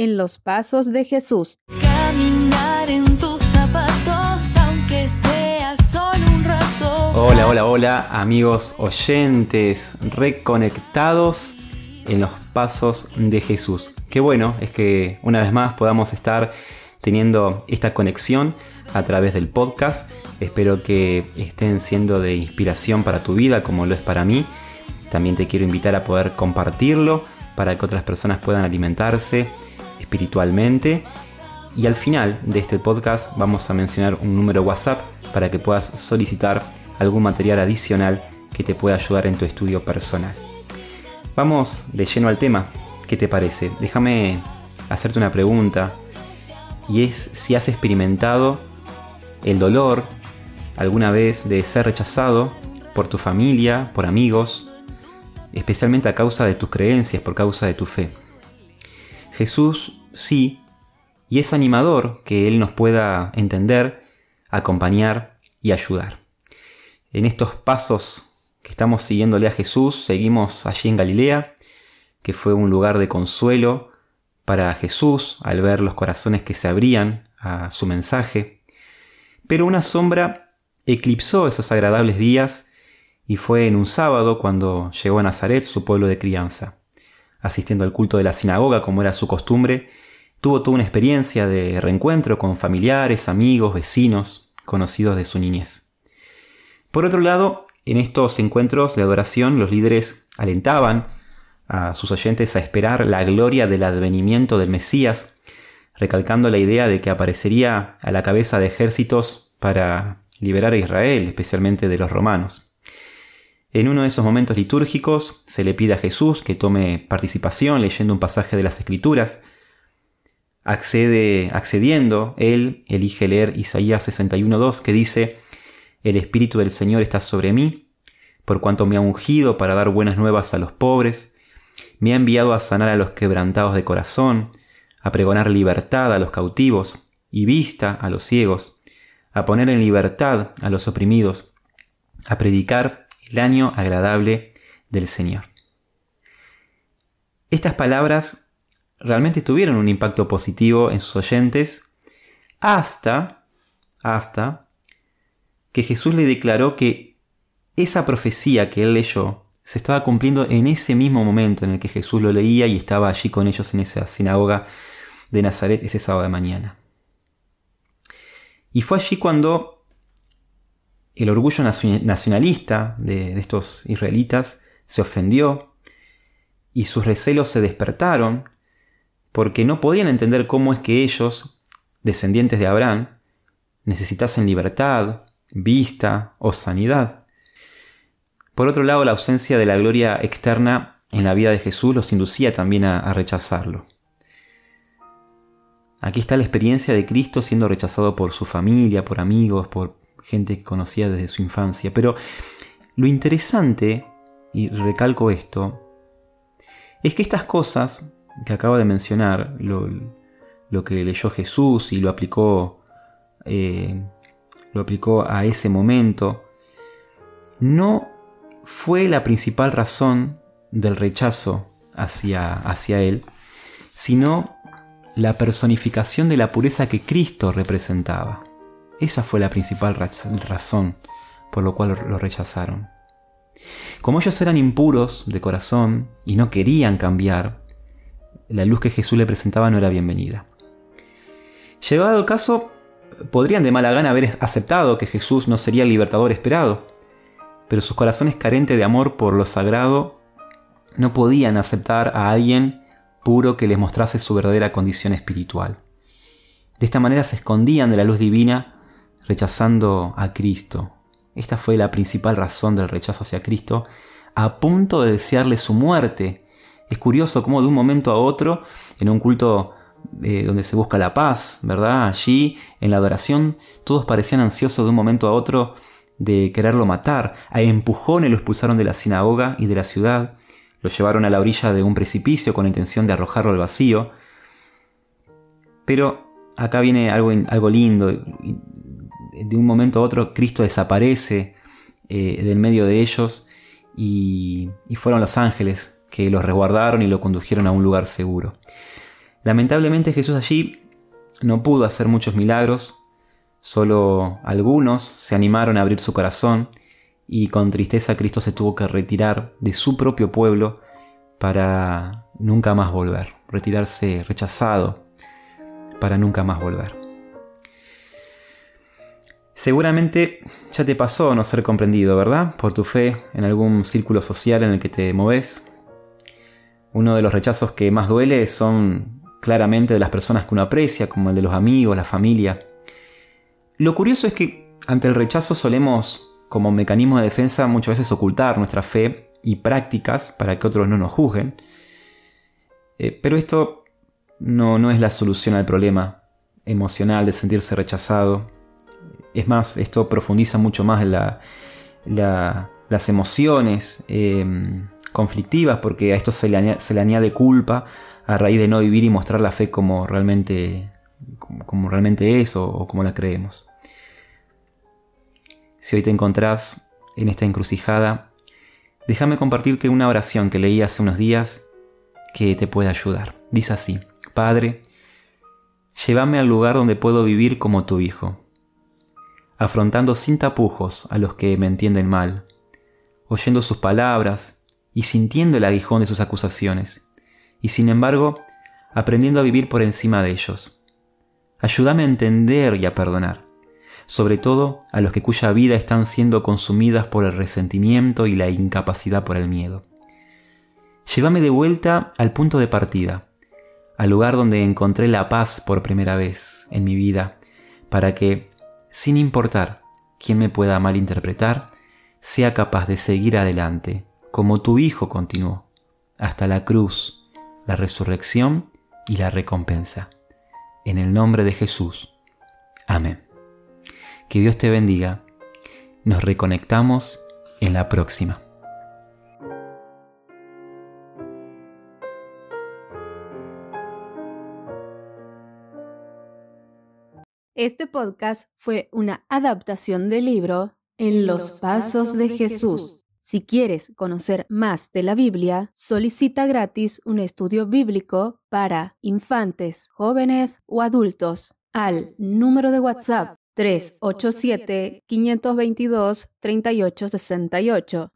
en los pasos de Jesús. Caminar en tus zapatos, aunque sea solo un rato. Hola, hola, hola, amigos oyentes, reconectados en los pasos de Jesús. Qué bueno es que una vez más podamos estar teniendo esta conexión a través del podcast. Espero que estén siendo de inspiración para tu vida como lo es para mí. También te quiero invitar a poder compartirlo para que otras personas puedan alimentarse espiritualmente. Y al final de este podcast vamos a mencionar un número WhatsApp para que puedas solicitar algún material adicional que te pueda ayudar en tu estudio personal. Vamos de lleno al tema. ¿Qué te parece? Déjame hacerte una pregunta y es si has experimentado el dolor alguna vez de ser rechazado por tu familia, por amigos, especialmente a causa de tus creencias, por causa de tu fe. Jesús sí, y es animador que Él nos pueda entender, acompañar y ayudar. En estos pasos que estamos siguiéndole a Jesús, seguimos allí en Galilea, que fue un lugar de consuelo para Jesús al ver los corazones que se abrían a su mensaje. Pero una sombra eclipsó esos agradables días y fue en un sábado cuando llegó a Nazaret, su pueblo de crianza. Asistiendo al culto de la sinagoga como era su costumbre, tuvo toda una experiencia de reencuentro con familiares, amigos, vecinos, conocidos de su niñez. Por otro lado, en estos encuentros de adoración los líderes alentaban a sus oyentes a esperar la gloria del advenimiento del Mesías, recalcando la idea de que aparecería a la cabeza de ejércitos para liberar a Israel, especialmente de los romanos. En uno de esos momentos litúrgicos se le pide a Jesús que tome participación leyendo un pasaje de las Escrituras. Accede, accediendo, él elige leer Isaías 61.2 que dice, El Espíritu del Señor está sobre mí, por cuanto me ha ungido para dar buenas nuevas a los pobres, me ha enviado a sanar a los quebrantados de corazón, a pregonar libertad a los cautivos y vista a los ciegos, a poner en libertad a los oprimidos, a predicar el año agradable del Señor. Estas palabras realmente tuvieron un impacto positivo en sus oyentes hasta, hasta que Jesús le declaró que esa profecía que él leyó se estaba cumpliendo en ese mismo momento en el que Jesús lo leía y estaba allí con ellos en esa sinagoga de Nazaret ese sábado de mañana. Y fue allí cuando el orgullo nacionalista de, estos israelitas se ofendió y sus recelos se despertaron porque no podían entender cómo es que ellos, descendientes de Abraham, necesitasen libertad, vista o sanidad. Por otro lado, la ausencia de la gloria externa en la vida de Jesús los inducía también a rechazarlo. Aquí está la experiencia de Cristo siendo rechazado por su familia, por amigos, por gente que conocía desde su infancia. Pero lo interesante, y recalco esto, es que estas cosas que acabo de mencionar, lo, que leyó Jesús y lo aplicó, eh, lo aplicó a ese momento, no fue la principal razón del rechazo hacia, hacia él, sino la personificación de la pureza que Cristo representaba. Esa fue la principal razón por lo cual lo rechazaron. Como ellos eran impuros de corazón y no querían cambiar, la luz que Jesús le presentaba no era bienvenida. Llegado el caso, podrían de mala gana haber aceptado que Jesús no sería el libertador esperado, pero sus corazones carentes de amor por lo sagrado no podían aceptar a alguien puro que les mostrase su verdadera condición espiritual. De esta manera se escondían de la luz divina rechazando a Cristo. Esta fue la principal razón del rechazo hacia Cristo, a punto de desearle su muerte. Es curioso cómo de un momento a otro, en un culto eh, donde se busca la paz, ¿verdad? Allí, en la adoración, todos parecían ansiosos de un momento a otro de quererlo matar. A empujones lo expulsaron de la sinagoga y de la ciudad. Lo llevaron a la orilla de un precipicio con la intención de arrojarlo al vacío. Pero acá viene algo, algo lindo de un momento a otro Cristo desaparece eh, del medio de ellos y, fueron los ángeles que los resguardaron y lo condujeron a un lugar seguro. Lamentablemente Jesús allí no pudo hacer muchos milagros, solo algunos se animaron a abrir su corazón y con tristeza Cristo se tuvo que retirar de su propio pueblo para nunca más volver, retirarse rechazado para nunca más volver. Seguramente ya te pasó no ser comprendido, ¿verdad? Por tu fe en algún círculo social en el que te moves. Uno de los rechazos que más duele son claramente de las personas que uno aprecia, como el de los amigos, la familia. Lo curioso es que ante el rechazo solemos como mecanismo de defensa muchas veces ocultar nuestra fe y prácticas para que otros no nos juzguen. Eh, pero esto no, no es la solución al problema emocional de sentirse rechazado. Es más, esto profundiza mucho más la, las emociones em, conflictivas porque a esto se le, añade, culpa a raíz de no vivir y mostrar la fe como realmente, como realmente es o como la creemos. Si hoy te encontrás en esta encrucijada, déjame compartirte una oración que leí hace unos días que te puede ayudar. Dice así, Padre, llévame al lugar donde puedo vivir como tu Hijo, afrontando sin tapujos a los que me entienden mal, oyendo sus palabras y sintiendo el aguijón de sus acusaciones, y sin embargo, aprendiendo a vivir por encima de ellos. Ayúdame a entender y a perdonar sobre todo a los que cuya vida están siendo consumidas por el resentimiento y la incapacidad por el miedo. Llévame de vuelta al punto de partida, al lugar donde encontré la paz por primera vez en mi vida, para que, sin importar quién me pueda malinterpretar, sea capaz de seguir adelante, como tu Hijo continuó, hasta la cruz, la resurrección y la recompensa. En el nombre de Jesús. Amén. Que Dios te bendiga. Nos reconectamos en la próxima. Este podcast fue una adaptación del libro En los Pasos de Jesús. Si quieres conocer más de la Biblia, solicita gratis un estudio bíblico para infantes, jóvenes o adultos al número de WhatsApp 387-522-3868